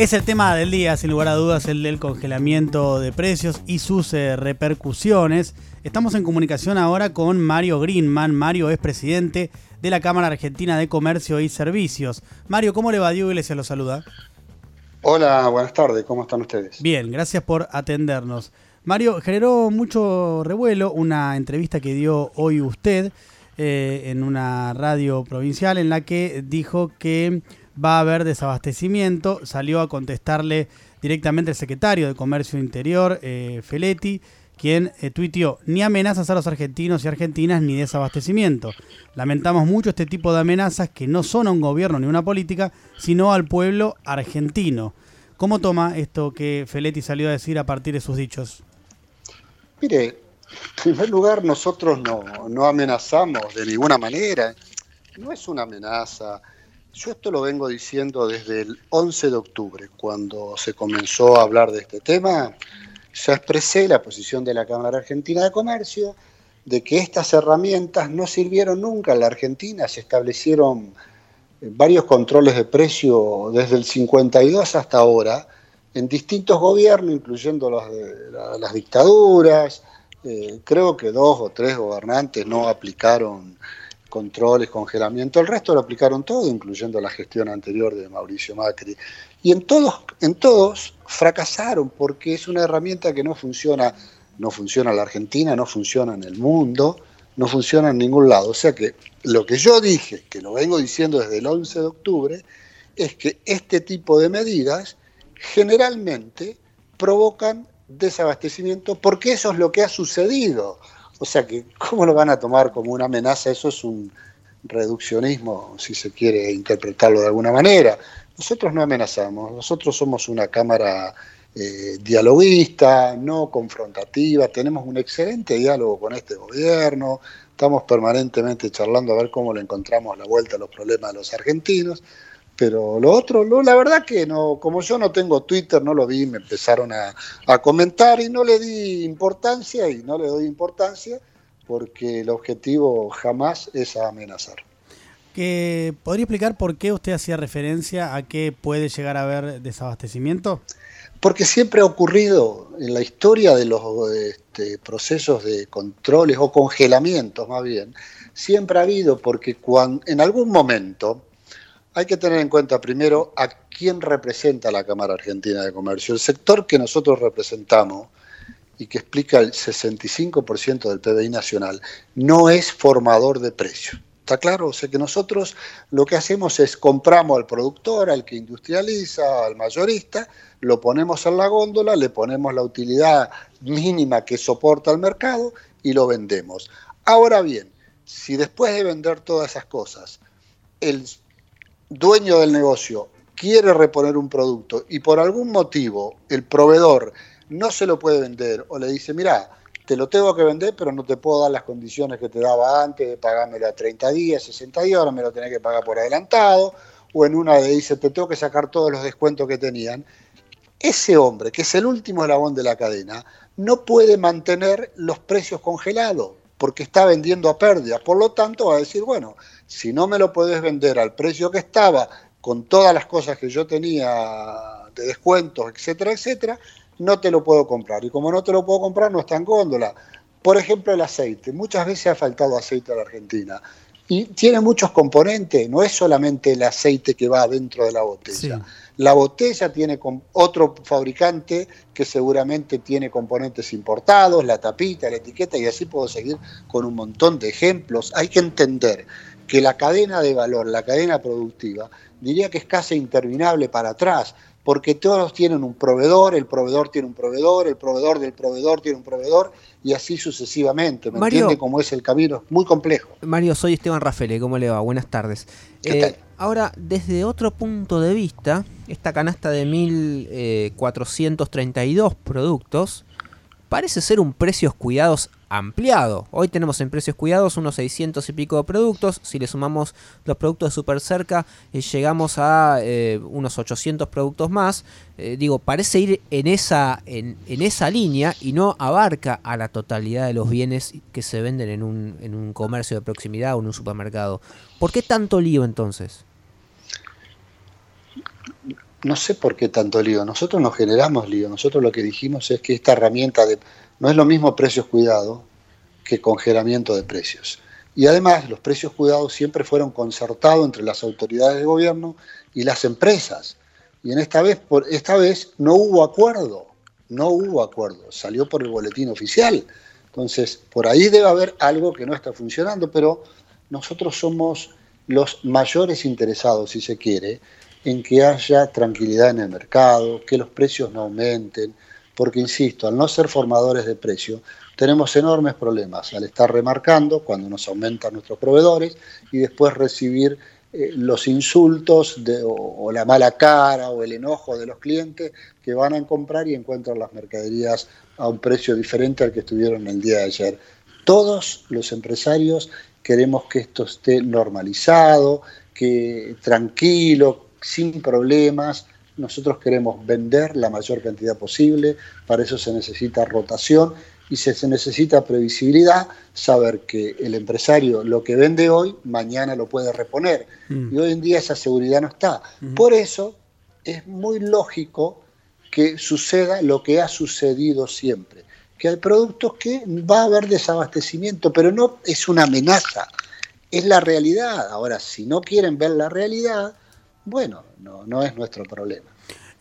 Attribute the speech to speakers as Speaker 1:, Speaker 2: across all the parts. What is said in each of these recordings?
Speaker 1: Es el tema del día, sin lugar a dudas, el del congelamiento de precios y sus eh, repercusiones. Estamos en comunicación ahora con Mario Greenman. Mario es presidente de la Cámara Argentina de Comercio y Servicios. Mario, ¿cómo le va? Diego Iglesias lo saluda.
Speaker 2: Hola, buenas tardes, ¿cómo están ustedes?
Speaker 1: Bien, gracias por atendernos. Mario, generó mucho revuelo una entrevista que dio hoy usted eh, en una radio provincial en la que dijo que va a haber desabastecimiento. Salió a contestarle directamente el secretario de Comercio Interior, eh, Feletti, quien eh, tuiteó, ni amenazas a los argentinos y argentinas ni desabastecimiento. Lamentamos mucho este tipo de amenazas que no son a un gobierno ni una política, sino al pueblo argentino. ¿Cómo toma esto que Feletti salió a decir a partir de sus dichos?
Speaker 2: Mire, en primer lugar, nosotros no, no amenazamos de ninguna manera. No es una amenaza yo esto lo vengo diciendo desde el 11 de octubre, cuando se comenzó a hablar de este tema. Ya expresé la posición de la Cámara Argentina de Comercio de que estas herramientas no sirvieron nunca en la Argentina. Se establecieron eh, varios controles de precio desde el 52 hasta ahora en distintos gobiernos, incluyendo las dictaduras. Eh, creo que dos o tres gobernantes no aplicaron controles, congelamiento, el resto lo aplicaron todo, incluyendo la gestión anterior de Mauricio Macri. Y en todos, en todos fracasaron porque es una herramienta que no funciona, no funciona en la Argentina, no funciona en el mundo, no funciona en ningún lado. O sea que lo que yo dije, que lo vengo diciendo desde el 11 de octubre, es que este tipo de medidas generalmente provocan desabastecimiento porque eso es lo que ha sucedido. O sea que, ¿cómo lo van a tomar como una amenaza? Eso es un reduccionismo, si se quiere interpretarlo de alguna manera. Nosotros no amenazamos, nosotros somos una Cámara eh, dialoguista, no confrontativa, tenemos un excelente diálogo con este gobierno, estamos permanentemente charlando a ver cómo le encontramos la vuelta a los problemas de los argentinos. Pero lo otro, la verdad que no, como yo no tengo Twitter, no lo vi, me empezaron a, comentar y no le di importancia y no le doy importancia porque el objetivo jamás es amenazar.
Speaker 1: ¿Que ¿Podría explicar por qué usted hacía referencia a que puede llegar a haber desabastecimiento?
Speaker 2: Porque siempre ha ocurrido en la historia de los este, procesos de controles o congelamientos más bien, siempre ha habido porque cuando, en algún momento hay que tener en cuenta primero a quién representa la Cámara Argentina de Comercio. El sector que nosotros representamos y que explica el 65% del PBI nacional no es formador de precios. ¿Está claro? O sea que nosotros lo que hacemos es compramos al productor, al que industrializa, al mayorista, lo ponemos en la góndola, le ponemos la utilidad mínima que soporta el mercado y lo vendemos. Ahora bien, si después de vender todas esas cosas, el dueño del negocio quiere reponer un producto y por algún motivo el proveedor no se lo puede vender o le dice, mira, te lo tengo que vender, pero no te puedo dar las condiciones que te daba antes de pagármelo a 30 días, 60 días, ahora me lo tenés que pagar por adelantado, o en una le dice, te tengo que sacar todos los descuentos que tenían. Ese hombre, que es el último eslabón de la cadena, no puede mantener los precios congelados porque está vendiendo a pérdida. Por lo tanto, va a decir, bueno, si no me lo puedes vender al precio que estaba, con todas las cosas que yo tenía de descuentos, etcétera, etcétera, no te lo puedo comprar. Y como no te lo puedo comprar, no está en góndola. Por ejemplo, el aceite. Muchas veces ha faltado aceite a la Argentina. Y tiene muchos componentes, no es solamente el aceite que va dentro de la botella. La botella tiene otro fabricante que seguramente tiene componentes importados, la tapita, la etiqueta, y así puedo seguir con un montón de ejemplos. Hay que entender que la cadena de valor, la cadena productiva, diría que es casi interminable para atrás, porque todos tienen un proveedor, el proveedor tiene un proveedor, el proveedor del proveedor tiene un proveedor, y así sucesivamente. ¿Me entiende cómo es el camino? Muy complejo.
Speaker 3: Mario, soy Esteban Rafele, ¿cómo le va? Buenas tardes. Eh, ahora, desde otro punto de vista, esta canasta de 1.432 productos parece ser un precios cuidados ampliado. Hoy tenemos en precios cuidados unos 600 y pico de productos. Si le sumamos los productos de super cerca, eh, llegamos a eh, unos 800 productos más. Eh, digo, parece ir en esa, en, esa línea y no abarca a la totalidad de los bienes que se venden en un, en un comercio de proximidad o en un supermercado. ¿Por qué tanto lío entonces?
Speaker 2: No sé por qué tanto lío. Nosotros no generamos lío. Nosotros lo que dijimos es que esta herramienta de, no es lo mismo precios cuidados que congelamiento de precios. Y además los precios cuidados siempre fueron concertados entre las autoridades de gobierno y las empresas. Y en esta vez, por esta vez no hubo acuerdo, no hubo acuerdo, salió por el boletín oficial. Entonces, por ahí debe haber algo que no está funcionando, pero nosotros somos los mayores interesados, si se quiere, en que haya tranquilidad en el mercado, que los precios no aumenten, porque, insisto, al no ser formadores de precio, tenemos enormes problemas al estar remarcando cuando nos aumentan nuestros proveedores y después recibir eh, los insultos o, la mala cara o el enojo de los clientes que van a comprar y encuentran las mercaderías a un precio diferente al que estuvieron el día de ayer. Todos los empresarios queremos que esto esté normalizado, que tranquilo, sin problemas. Nosotros queremos vender la mayor cantidad posible, para eso se necesita rotación y se, necesita previsibilidad, saber que el empresario lo que vende hoy, mañana lo puede reponer. Mm. Y hoy en día esa seguridad no está. Mm. Por eso es muy lógico que suceda lo que ha sucedido siempre, que hay productos que va a haber desabastecimiento, pero no es una amenaza, es la realidad. Ahora, si no quieren ver la realidad, bueno, no, no es nuestro problema.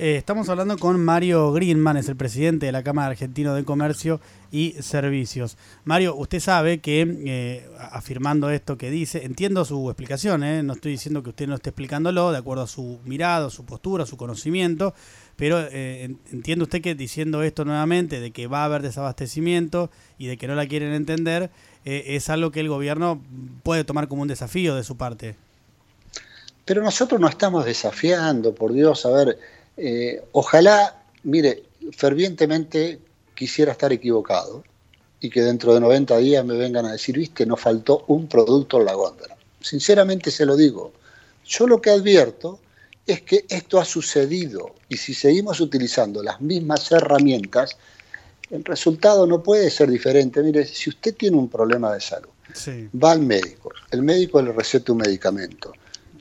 Speaker 1: Eh, estamos hablando con Mario Greenman, es el presidente de la Cámara Argentina de Comercio y Servicios. Mario, usted sabe que, eh, afirmando esto que dice, entiendo su explicación, eh, no estoy diciendo que usted no esté explicándolo de acuerdo a su mirada, su postura, su conocimiento, pero entiende usted que diciendo esto nuevamente, de que va a haber desabastecimiento y de que no la quieren entender, es algo que el gobierno puede tomar como un desafío de su parte.
Speaker 2: Pero nosotros no estamos desafiando, por Dios, a ver, eh, ojalá, mire, fervientemente quisiera estar equivocado y que dentro de 90 días me vengan a decir, viste, nos faltó un producto en la góndola. Sinceramente se lo digo. Yo lo que advierto es que esto ha sucedido y si seguimos utilizando las mismas herramientas, el resultado no puede ser diferente. Mire, si usted tiene un problema de salud, va al médico, el médico le receta un medicamento,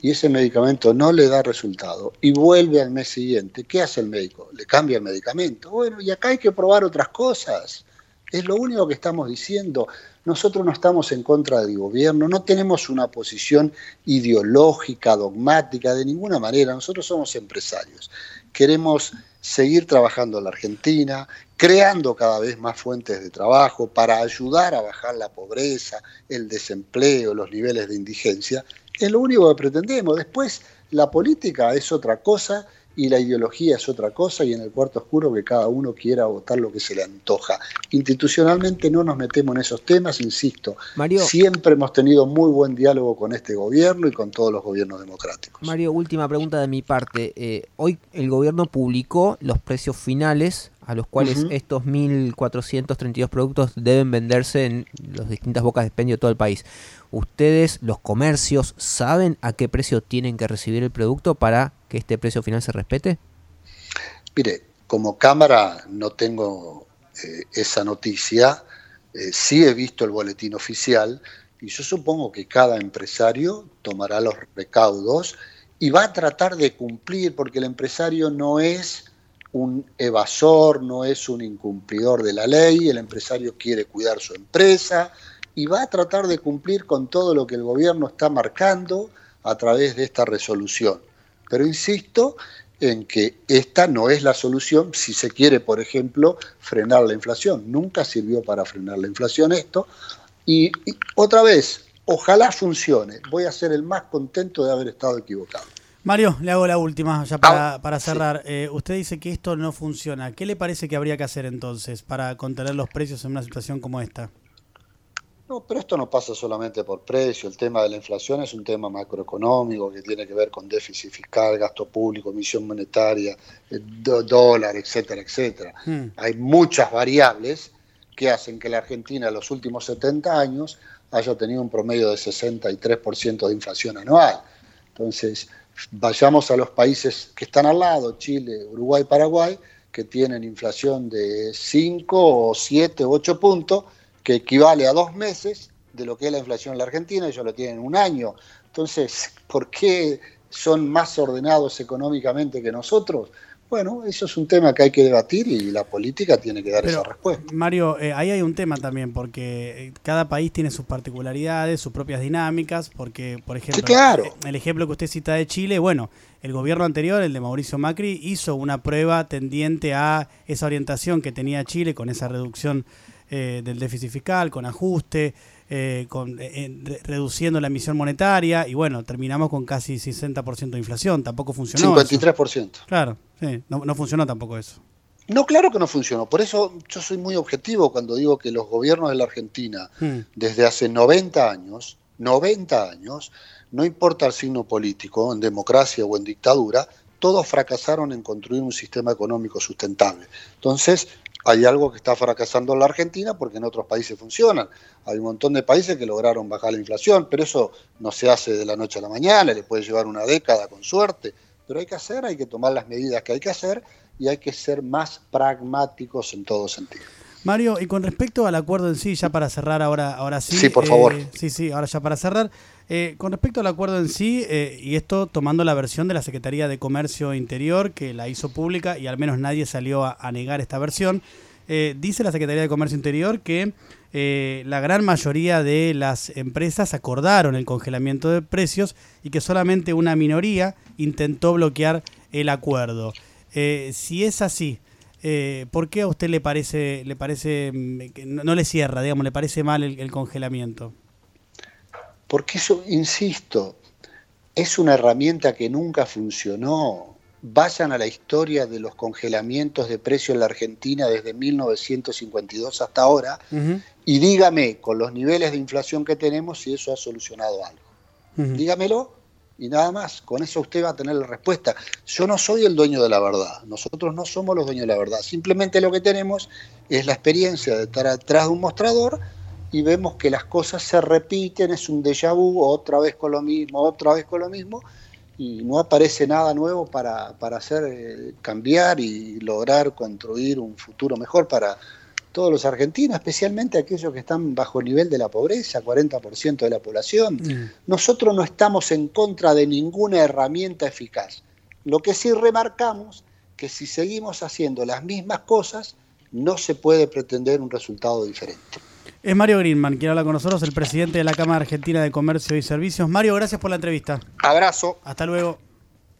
Speaker 2: y ese medicamento no le da resultado y vuelve al mes siguiente, ¿qué hace el médico? Le cambia el medicamento. Bueno, y acá hay que probar otras cosas. Es lo único que estamos diciendo. Nosotros no estamos en contra del gobierno, no tenemos una posición ideológica, dogmática, de ninguna manera. Nosotros somos empresarios. Queremos seguir trabajando en la Argentina, creando cada vez más fuentes de trabajo para ayudar a bajar la pobreza, el desempleo, los niveles de indigencia es lo único que pretendemos. Después, la política es otra cosa y la ideología es otra cosa y en el cuarto oscuro que cada uno quiera votar lo que se le antoja. Institucionalmente no nos metemos en esos temas, insisto. Mario, siempre hemos tenido muy buen diálogo con este gobierno y con todos los gobiernos democráticos.
Speaker 3: Mario, última pregunta de mi parte. Eh, hoy el gobierno publicó los precios finales a los cuales estos 1.432 productos deben venderse en las distintas bocas de expendio de todo el país. ¿Ustedes, los comercios, saben a qué precio tienen que recibir el producto para que este precio final se respete?
Speaker 2: Mire, como cámara no tengo eh, esa noticia, eh, sí he visto el boletín oficial y yo supongo que cada empresario tomará los recaudos y va a tratar de cumplir porque el empresario no es un evasor, no es un incumplidor de la ley, el empresario quiere cuidar su empresa y va a tratar de cumplir con todo lo que el gobierno está marcando a través de esta resolución. Pero insisto en que esta no es la solución si se quiere, por ejemplo, frenar la inflación. Nunca sirvió para frenar la inflación esto. Y, otra vez, ojalá funcione. Voy a ser el más contento de haber estado equivocado.
Speaker 1: Mario, le hago la última, ya para, para cerrar. Eh, usted dice que esto no funciona. ¿Qué le parece que habría que hacer entonces para contener los precios en una situación como esta?
Speaker 2: No, pero esto no pasa solamente por precio. El tema de la inflación es un tema macroeconómico que tiene que ver con déficit fiscal, gasto público, emisión monetaria, eh, dólar, etcétera, etcétera. Hmm. Hay muchas variables que hacen que la Argentina en los últimos 70 años haya tenido un promedio de 63% de inflación anual. Entonces, vayamos a los países que están al lado, Chile, Uruguay, Paraguay, que tienen inflación de 5 o 7 o 8 puntos, que equivale a dos meses de lo que es la inflación en la Argentina, ellos lo tienen un año. Entonces, ¿por qué son más ordenados económicamente que nosotros. Bueno, eso es un tema que hay que debatir y la política tiene que dar esa respuesta.
Speaker 1: Mario, eh, ahí hay un tema también, porque eh, cada país tiene sus particularidades, sus propias dinámicas, porque, por ejemplo,
Speaker 2: claro.
Speaker 1: Eh, el ejemplo que usted cita de Chile, bueno, el gobierno anterior, el de Mauricio Macri, hizo una prueba tendiente a esa orientación que tenía Chile con esa reducción del déficit fiscal, con ajuste. Eh, con, eh, reduciendo la emisión monetaria y bueno, terminamos con casi 60% de inflación. Tampoco funcionó.
Speaker 2: 53%.
Speaker 1: Claro, sí, no, funcionó tampoco eso.
Speaker 2: No, claro que no funcionó. Por eso yo soy muy objetivo cuando digo que los gobiernos de la Argentina, hmm. desde hace 90 años, 90 años, no importa el signo político, en democracia o en dictadura, todos fracasaron en construir un sistema económico sustentable. Entonces, hay algo que está fracasando en la Argentina porque en otros países funcionan. Hay un montón de países que lograron bajar la inflación, pero eso no se hace de la noche a la mañana, le puede llevar una década con suerte, pero hay que hacer, hay que tomar las medidas que hay que hacer y hay que ser más pragmáticos en todo sentido.
Speaker 1: Mario, y con respecto al acuerdo en sí, ya para cerrar ahora, ahora sí.
Speaker 2: Sí, por favor.
Speaker 1: Eh, sí, sí, ahora ya para cerrar. Eh, con respecto al acuerdo en sí, eh, y esto tomando la versión de la Secretaría de Comercio Interior, que la hizo pública y al menos nadie salió a, negar esta versión, dice la Secretaría de Comercio Interior que la gran mayoría de las empresas acordaron el congelamiento de precios y que solamente una minoría intentó bloquear el acuerdo. si es así, eh, ¿por qué a usted le parece, le parece mm, que no, le cierra, digamos, le parece mal el, congelamiento?
Speaker 2: Porque eso, insisto, es una herramienta que nunca funcionó. Vayan a la historia de los congelamientos de precios en la Argentina desde 1952 hasta ahora y dígame, con los niveles de inflación que tenemos, si eso ha solucionado algo. Dígamelo y nada más. Con eso usted va a tener la respuesta. Yo no soy el dueño de la verdad, nosotros no somos los dueños de la verdad. Simplemente lo que tenemos es la experiencia de estar atrás de un mostrador y vemos que las cosas se repiten, es un déjà vu, otra vez con lo mismo, otra vez con lo mismo, y no aparece nada nuevo para, para hacer eh, cambiar y lograr construir un futuro mejor para, todos los argentinos, especialmente aquellos que están bajo el nivel de la pobreza, 40% de la población. Mm. Nosotros no estamos en contra de ninguna herramienta eficaz. Lo que sí remarcamos que si seguimos haciendo las mismas cosas, no se puede pretender un resultado diferente.
Speaker 1: Es Mario Greenman, quien habla con nosotros, el presidente de la Cámara Argentina de Comercio y Servicios. Mario, gracias por la entrevista.
Speaker 2: Abrazo.
Speaker 1: Hasta luego.